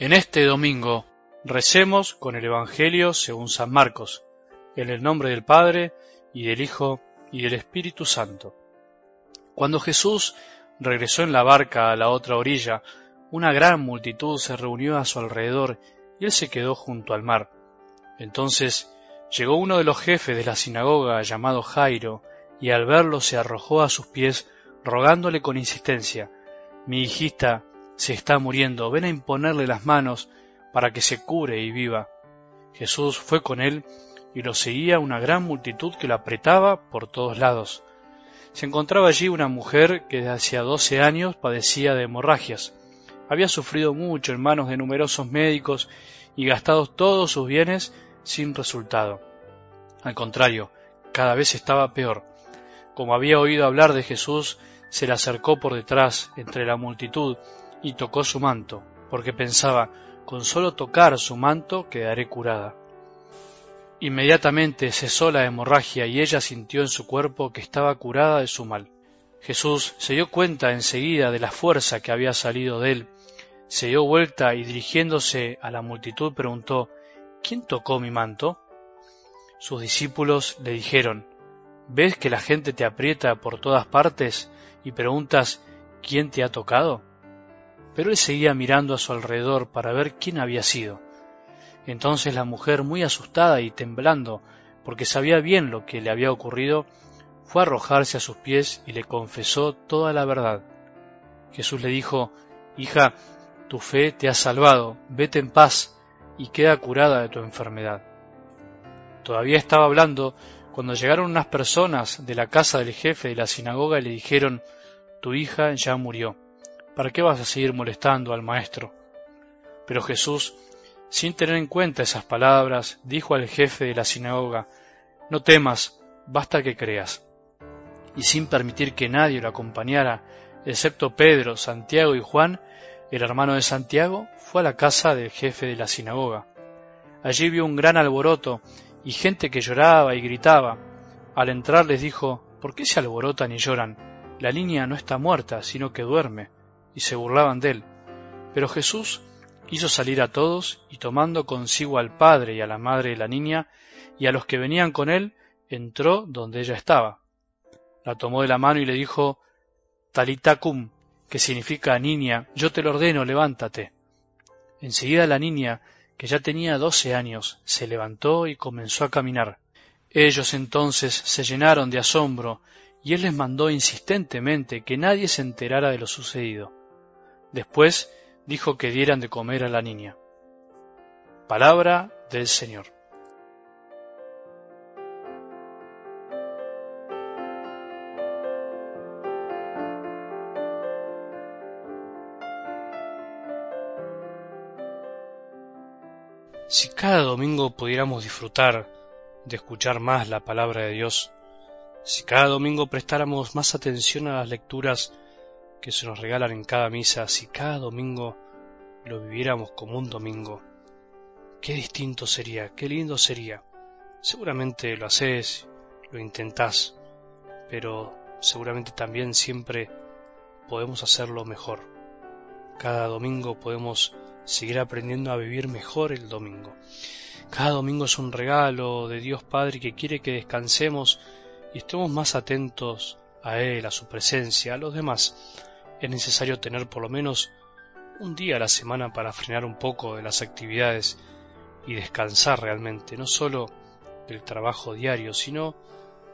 En este domingo recemos con el Evangelio según San Marcos, en el nombre del Padre, y del Hijo, y del Espíritu Santo. Cuando Jesús regresó en la barca a la otra orilla, una gran multitud se reunió a su alrededor y él se quedó junto al mar. Entonces llegó uno de los jefes de la sinagoga llamado Jairo, y al verlo se arrojó a sus pies, rogándole con insistencia, Mi hijita se está muriendo, ven a imponerle las manos para que se cure y viva. Jesús fue con él y lo seguía una gran multitud que lo apretaba por todos lados. Se encontraba allí una mujer que desde hacía doce años padecía de hemorragias. Había sufrido mucho en manos de numerosos médicos y gastado todos sus bienes sin resultado. Al contrario, cada vez estaba peor. Como había oído hablar de Jesús, se le acercó por detrás entre la multitud y tocó su manto, porque pensaba, con solo tocar su manto quedaré curada. Inmediatamente cesó la hemorragia y ella sintió en su cuerpo que estaba curada de su mal. Jesús se dio cuenta enseguida de la fuerza que había salido de él, se dio vuelta y dirigiéndose a la multitud preguntó ¿Quién tocó mi manto? Sus discípulos le dijeron ¿Ves que la gente te aprieta por todas partes y preguntas ¿quién te ha tocado? Pero él seguía mirando a su alrededor para ver quién había sido. Entonces la mujer, muy asustada y temblando, porque sabía bien lo que le había ocurrido, fue a arrojarse a sus pies y le confesó toda la verdad. Jesús le dijo, Hija, tu fe te ha salvado, vete en paz y queda curada de tu enfermedad. Todavía estaba hablando cuando llegaron unas personas de la casa del jefe de la sinagoga y le dijeron, Tu hija ya murió, ¿para qué vas a seguir molestando al maestro? Pero Jesús sin tener en cuenta esas palabras, dijo al jefe de la sinagoga, No temas, basta que creas. Y sin permitir que nadie lo acompañara, excepto Pedro, Santiago y Juan, el hermano de Santiago, fue a la casa del jefe de la sinagoga. Allí vio un gran alboroto y gente que lloraba y gritaba. Al entrar les dijo, ¿por qué se alborotan y lloran? La niña no está muerta, sino que duerme. Y se burlaban de él. Pero Jesús hizo salir a todos y tomando consigo al padre y a la madre de la niña y a los que venían con él, entró donde ella estaba. La tomó de la mano y le dijo Talitacum, que significa niña, yo te lo ordeno, levántate. Enseguida la niña, que ya tenía doce años, se levantó y comenzó a caminar. Ellos entonces se llenaron de asombro, y él les mandó insistentemente que nadie se enterara de lo sucedido. Después dijo que dieran de comer a la niña. Palabra del Señor. Si cada domingo pudiéramos disfrutar de escuchar más la palabra de Dios, si cada domingo prestáramos más atención a las lecturas que se nos regalan en cada misa, si cada domingo lo viviéramos como un domingo, qué distinto sería, qué lindo sería. Seguramente lo haces, lo intentás, pero seguramente también siempre podemos hacerlo mejor. Cada domingo podemos seguir aprendiendo a vivir mejor el domingo. Cada domingo es un regalo de Dios Padre que quiere que descansemos y estemos más atentos a Él, a su presencia, a los demás, es necesario tener por lo menos un día a la semana para frenar un poco de las actividades y descansar realmente, no solo del trabajo diario, sino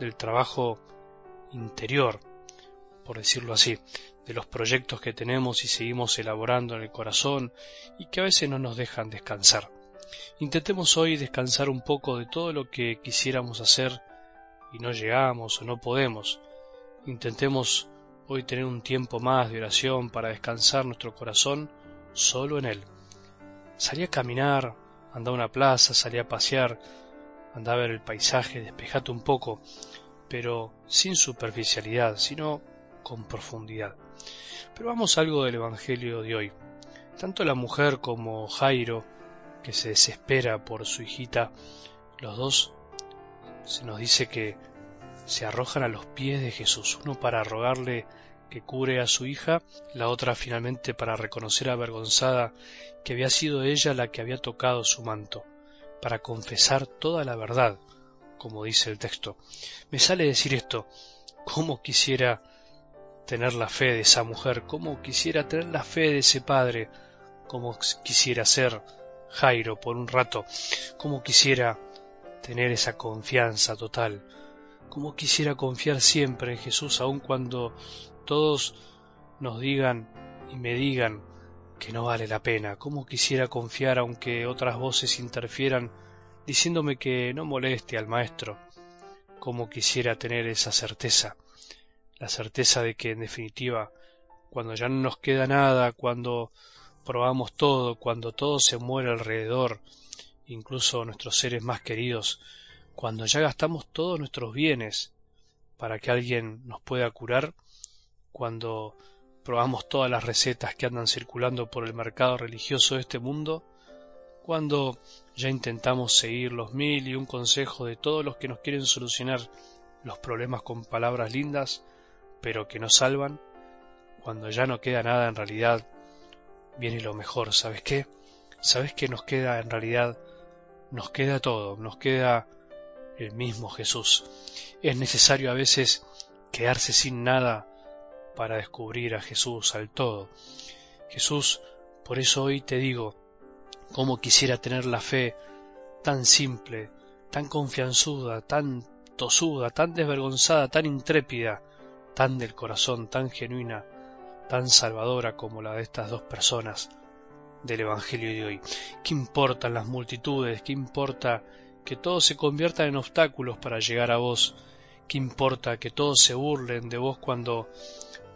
del trabajo interior, por decirlo así, de los proyectos que tenemos y seguimos elaborando en el corazón y que a veces no nos dejan descansar. Intentemos hoy descansar un poco de todo lo que quisiéramos hacer y no llegamos o no podemos. Intentemos hoy tener un tiempo más de oración para descansar nuestro corazón solo en Él. Salí a caminar, anda a una plaza, salí a pasear, anda a ver el paisaje, despejate un poco, pero sin superficialidad, sino con profundidad. Pero vamos a algo del Evangelio de hoy. Tanto la mujer como Jairo, que se desespera por su hijita, los dos se nos dice que se arrojan a los pies de Jesús, uno para rogarle que cure a su hija, la otra finalmente para reconocer avergonzada que había sido ella la que había tocado su manto, para confesar toda la verdad, como dice el texto. Me sale decir esto, cómo quisiera tener la fe de esa mujer, cómo quisiera tener la fe de ese padre, cómo quisiera ser Jairo por un rato, cómo quisiera tener esa confianza total, cómo quisiera confiar siempre en Jesús aun cuando todos nos digan y me digan que no vale la pena, cómo quisiera confiar aunque otras voces interfieran diciéndome que no moleste al maestro, cómo quisiera tener esa certeza, la certeza de que en definitiva, cuando ya no nos queda nada, cuando probamos todo, cuando todo se muere alrededor, incluso nuestros seres más queridos, cuando ya gastamos todos nuestros bienes para que alguien nos pueda curar, cuando probamos todas las recetas que andan circulando por el mercado religioso de este mundo, cuando ya intentamos seguir los mil y un consejo de todos los que nos quieren solucionar los problemas con palabras lindas, pero que no salvan, cuando ya no queda nada en realidad, viene lo mejor, ¿sabes qué? ¿Sabes qué nos queda en realidad? Nos queda todo, nos queda el mismo Jesús. Es necesario a veces quedarse sin nada para descubrir a Jesús al todo. Jesús, por eso hoy te digo, cómo quisiera tener la fe tan simple, tan confianzuda, tan tosuda, tan desvergonzada, tan intrépida, tan del corazón, tan genuina, tan salvadora como la de estas dos personas del Evangelio de hoy. ¿Qué importan las multitudes? ¿Qué importa que todos se conviertan en obstáculos para llegar a vos? ¿Qué importa que todos se burlen de vos cuando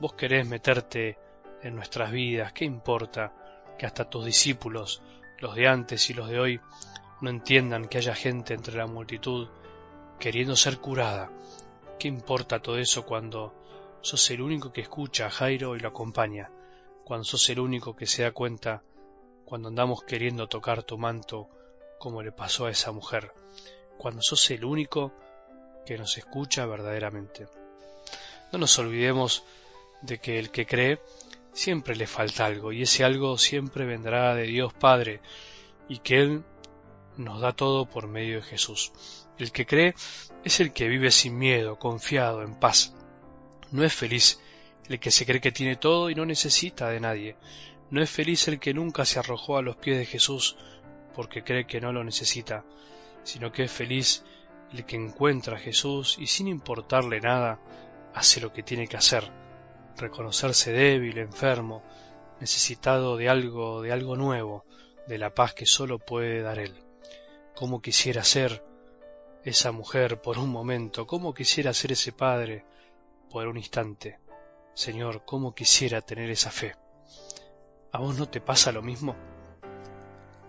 vos querés meterte en nuestras vidas? ¿Qué importa que hasta tus discípulos, los de antes y los de hoy, no entiendan que haya gente entre la multitud queriendo ser curada? ¿Qué importa todo eso cuando sos el único que escucha a Jairo y lo acompaña, cuando sos el único que se da cuenta cuando andamos queriendo tocar tu manto como le pasó a esa mujer, cuando sos el único que nos escucha verdaderamente. No nos olvidemos de que el que cree siempre le falta algo y ese algo siempre vendrá de Dios Padre y que Él nos da todo por medio de Jesús. El que cree es el que vive sin miedo, confiado, en paz. No es feliz el que se cree que tiene todo y no necesita de nadie. No es feliz el que nunca se arrojó a los pies de Jesús porque cree que no lo necesita, sino que es feliz el que encuentra a Jesús y sin importarle nada, hace lo que tiene que hacer, reconocerse débil, enfermo, necesitado de algo, de algo nuevo, de la paz que solo puede dar Él. Cómo quisiera ser esa mujer por un momento, cómo quisiera ser ese padre, por un instante. Señor, cómo quisiera tener esa fe. ¿A vos no te pasa lo mismo?